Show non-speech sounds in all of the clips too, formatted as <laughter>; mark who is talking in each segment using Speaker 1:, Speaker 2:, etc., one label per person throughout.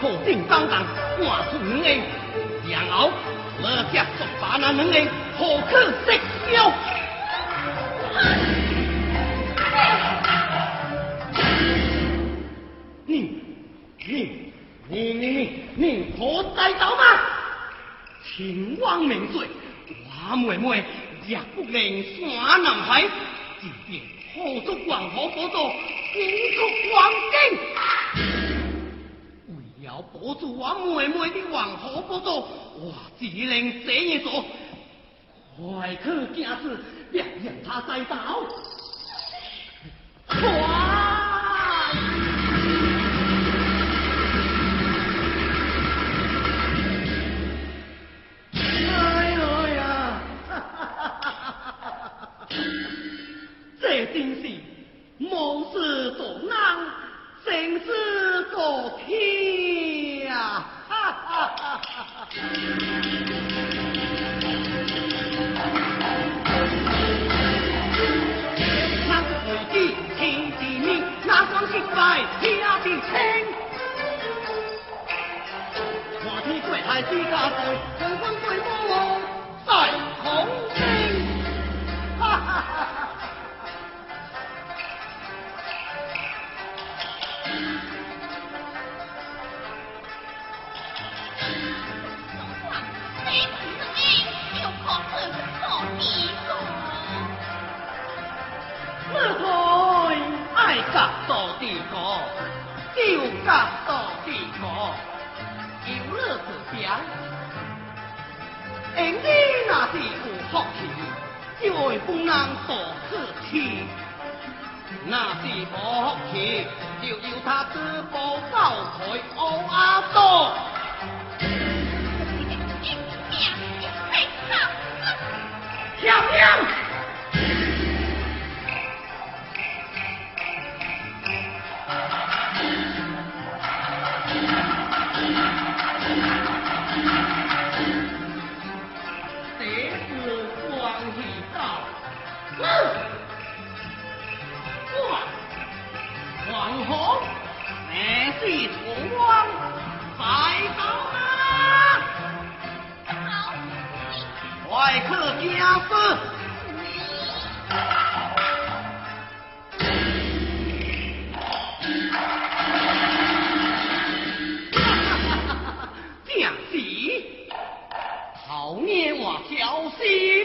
Speaker 1: 破定当当挂出五个然后我接触把那两个好去色掉你你你你你可带走吗秦王明罪我妹妹也不能山男孩今天何足王婆不动惊出黄金保住我妹妹的王侯不多，我只能这样做。快去惊死，别让他再这。真是谋事做难。真是多天啊！哈哈哈哈！那是谁的亲弟弟，哪双洁白压的青？华的怪胎之家在，曹军在么？在好兵！哈哈哈哈！哈！爱甲到地国，就甲到地国，有乐子平。因你若是有福气，就会本人多客气；若是无福气，就由他自步到台乌阿多。漂亮！黄河，<laughs> 这是楚王在高吗？快去家事。小心。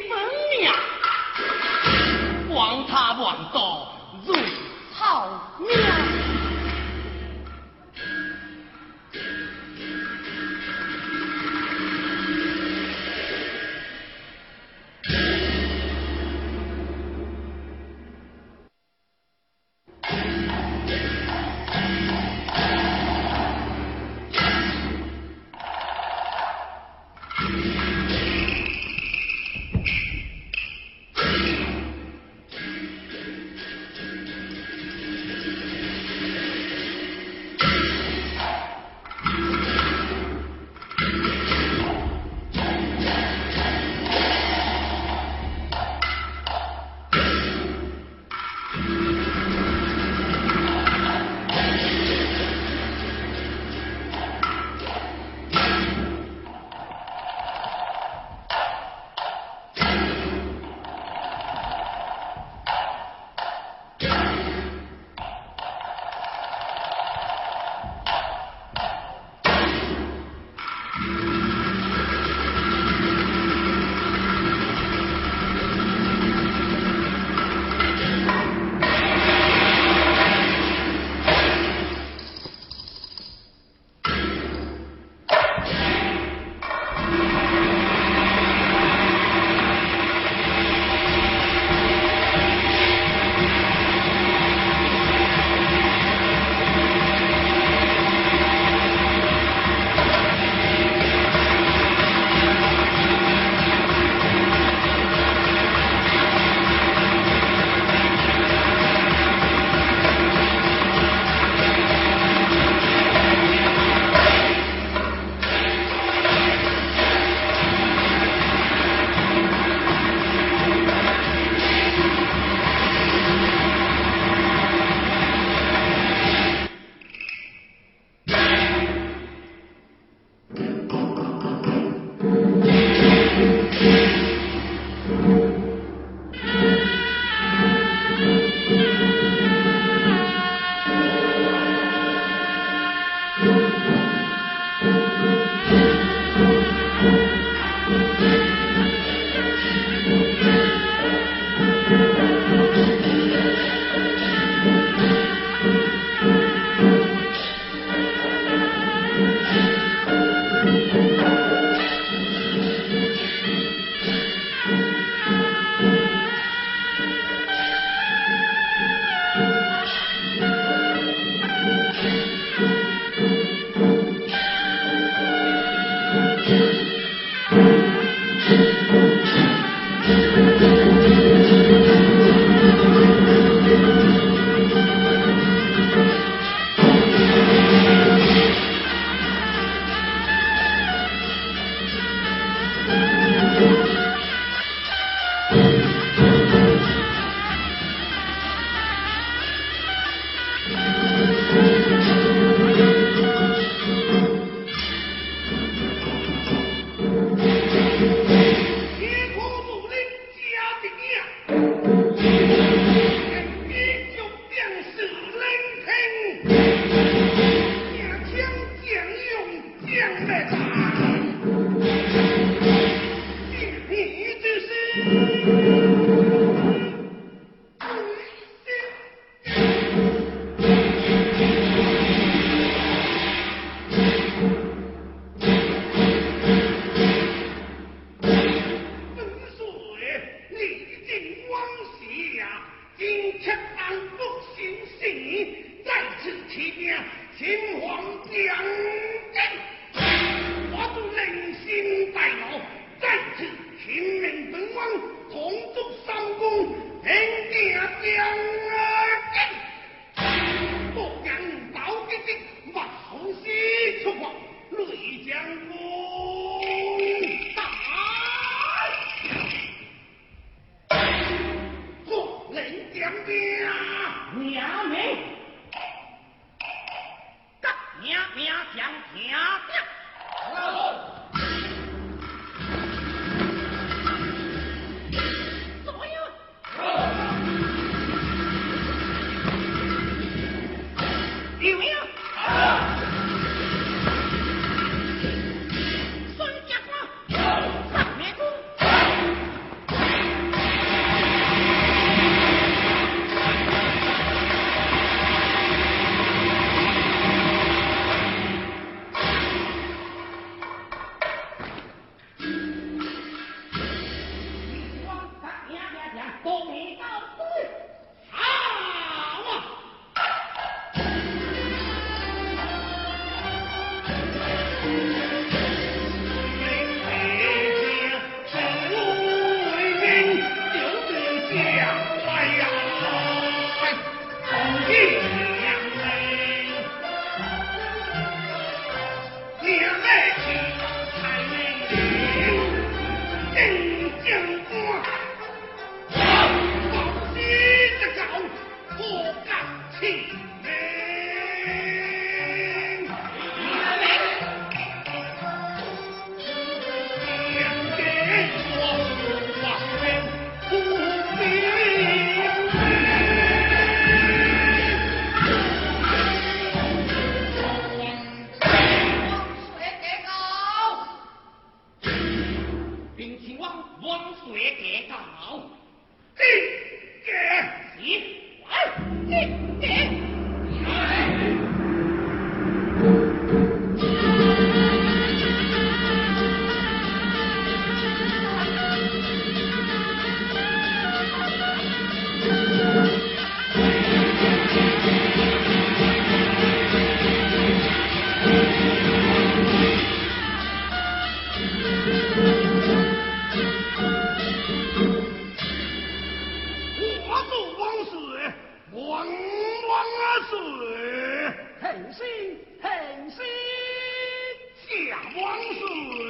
Speaker 1: 王
Speaker 2: 水，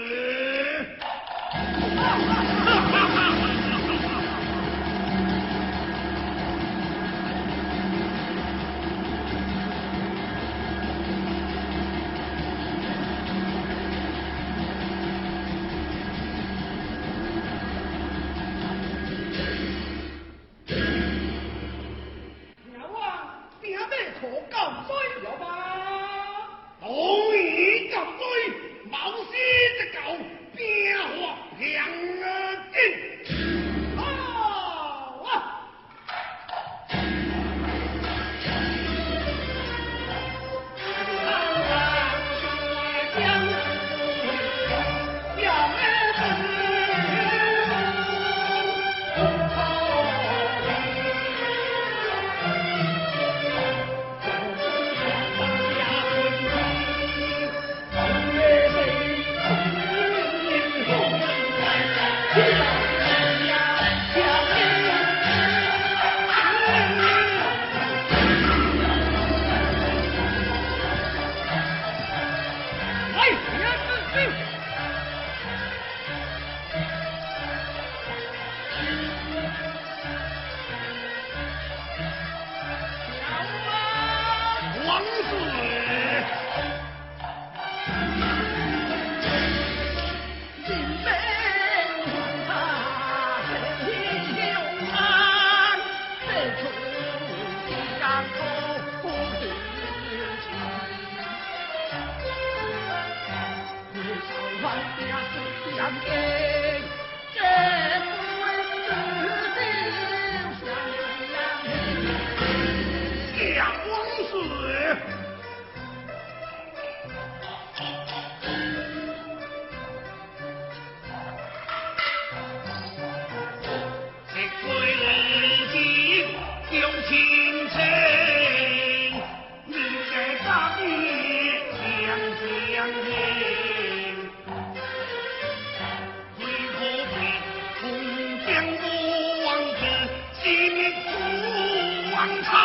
Speaker 1: Long
Speaker 2: time.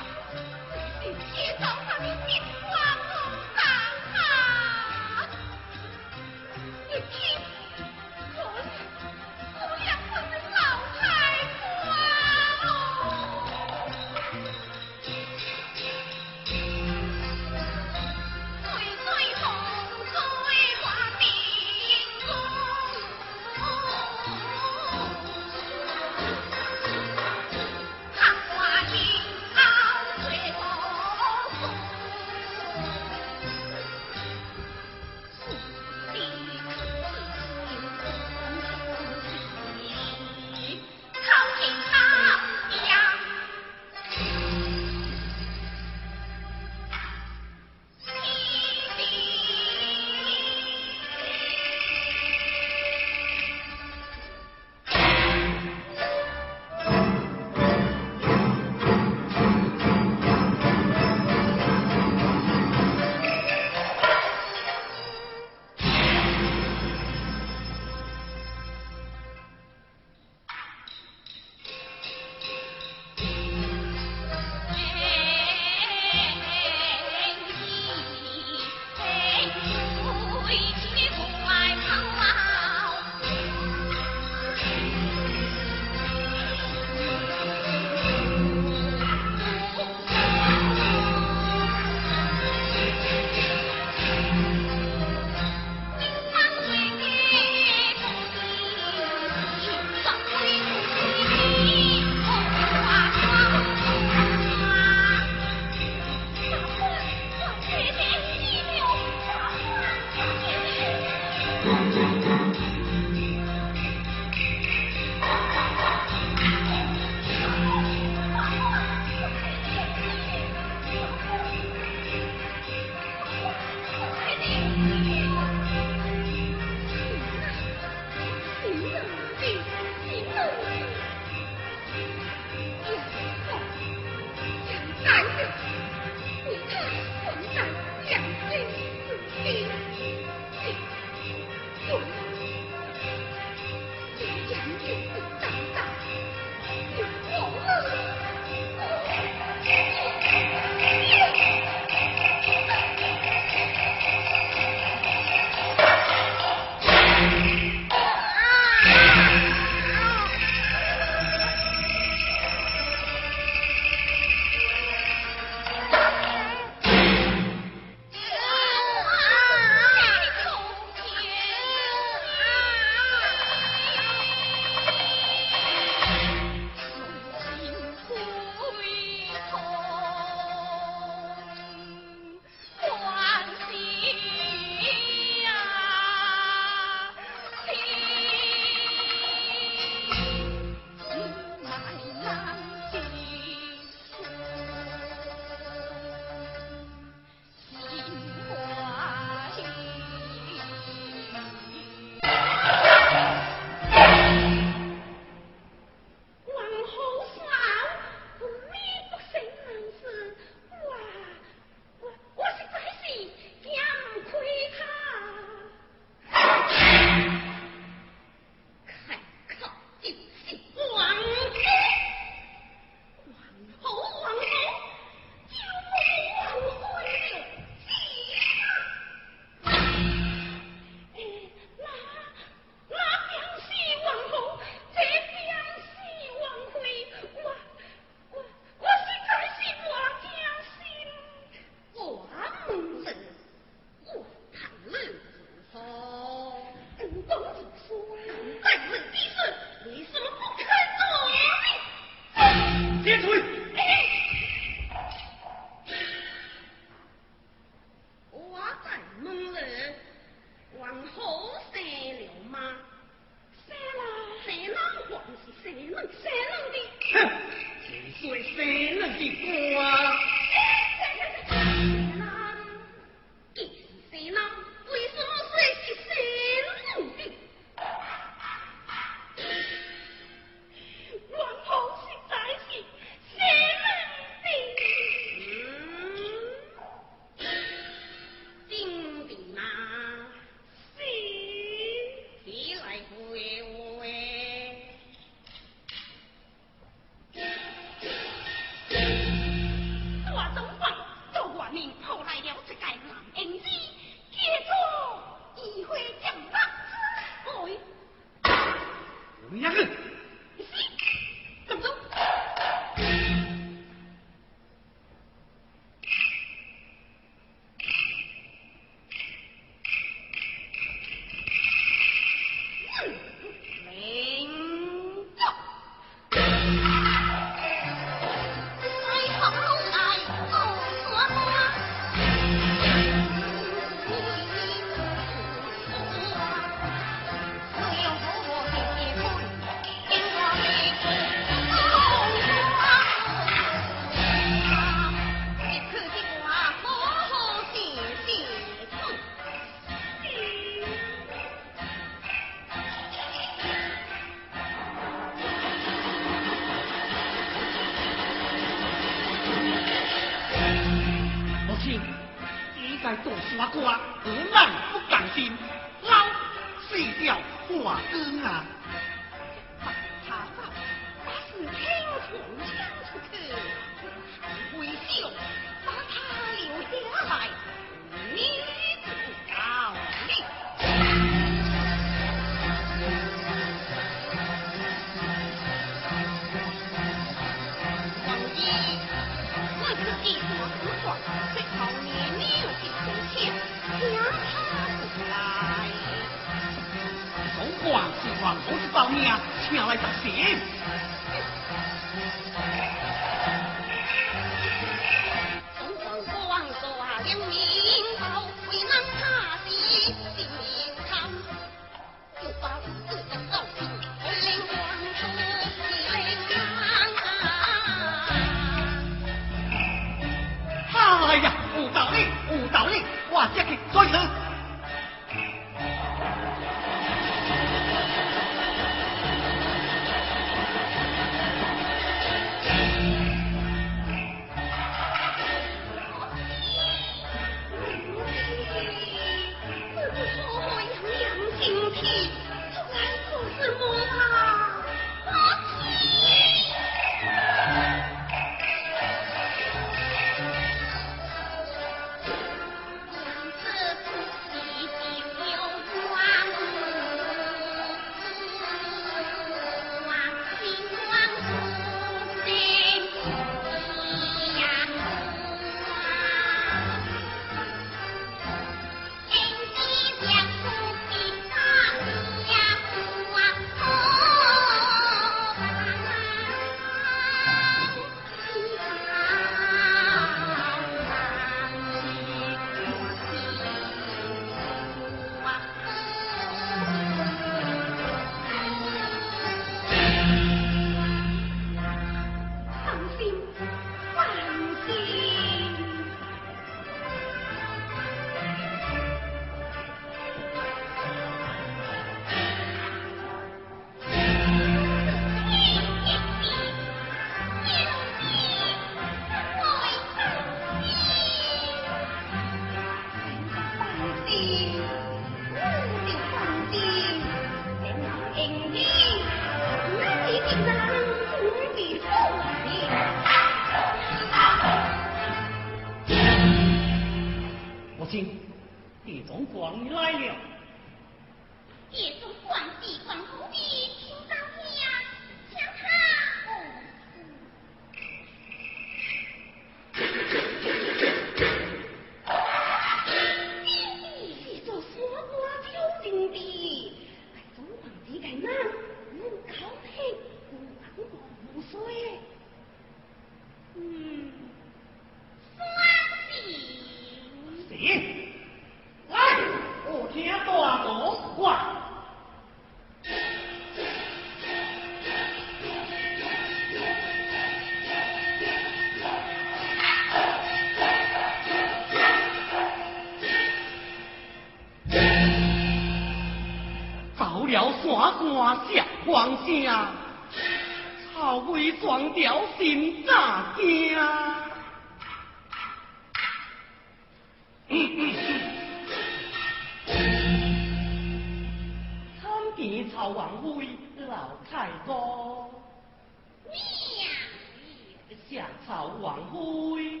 Speaker 1: 曹王妃，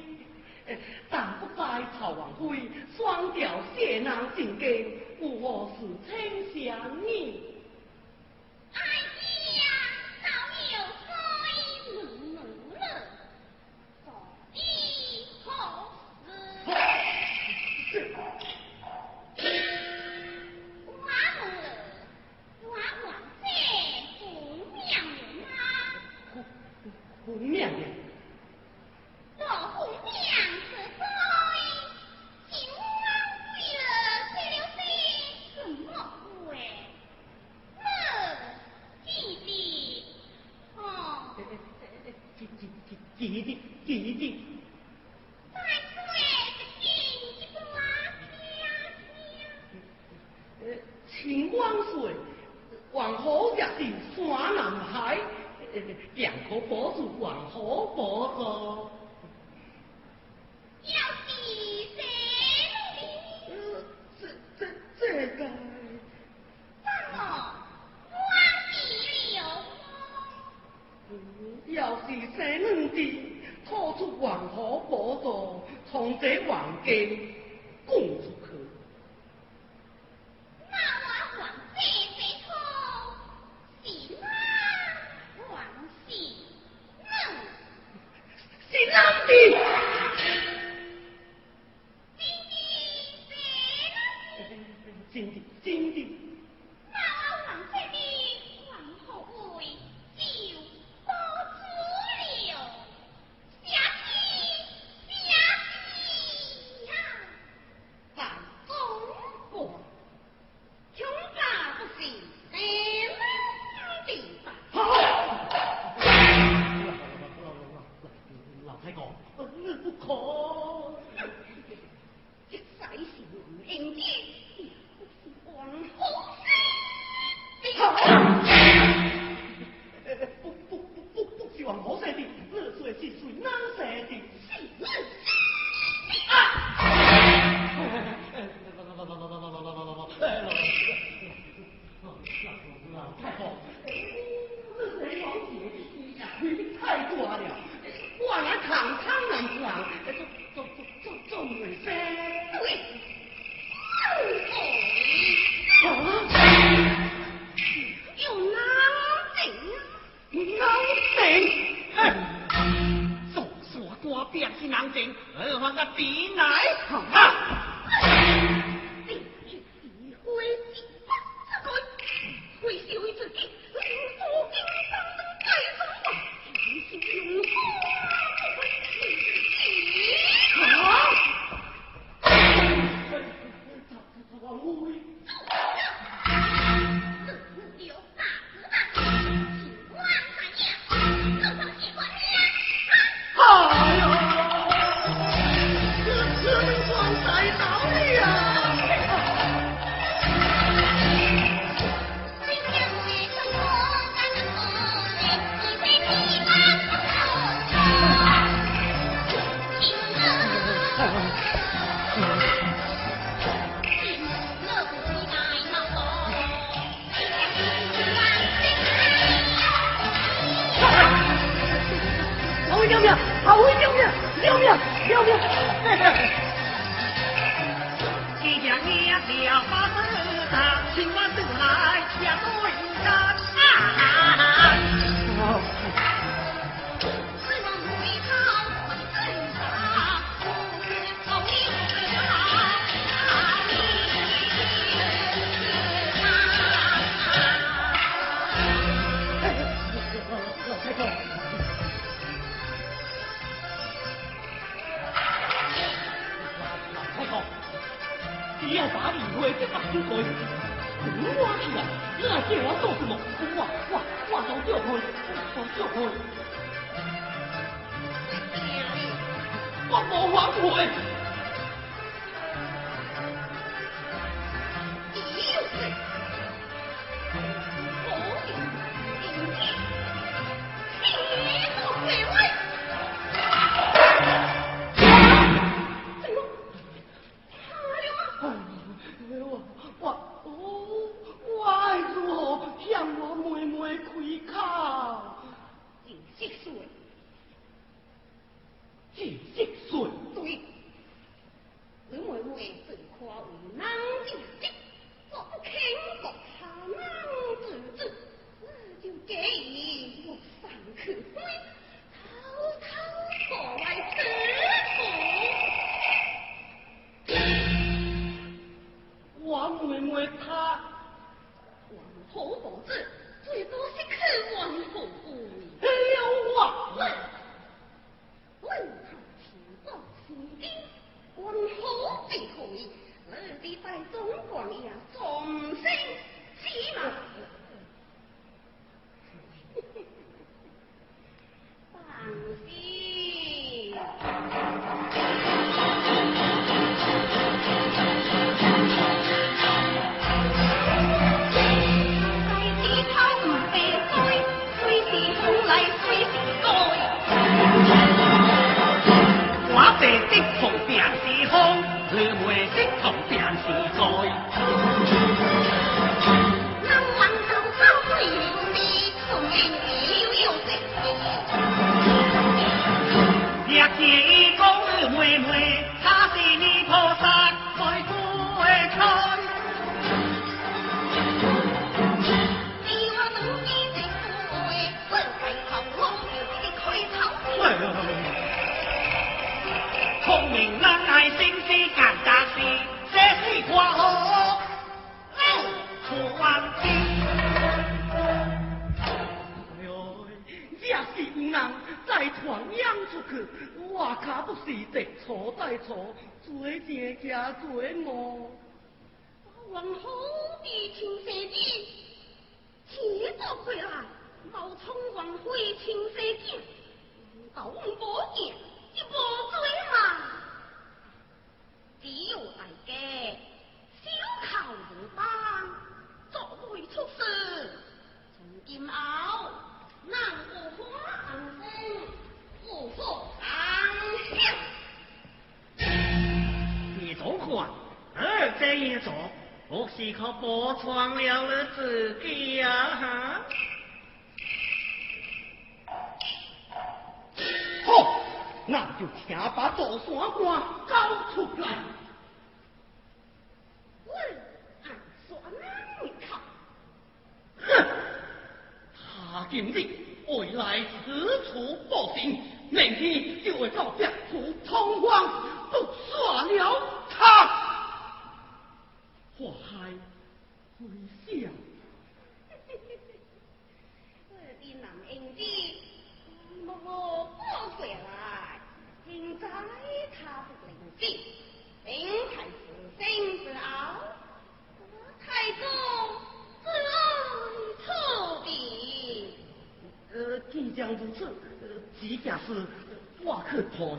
Speaker 1: 但不拜曹王妃双调谢南进京，我是丞相你。做啊？这一做，我是可剥穿了了自己呀、啊？哈！好，那就请把左双瓜交出来。哼，他今日未来此处报信，明天就会到别处通往，不耍了。他。祸害回响 <laughs>
Speaker 3: 我的男人的我不回来停在他的领明太是真不傲太公自出兵
Speaker 1: 呃即将如此呃即便是我可同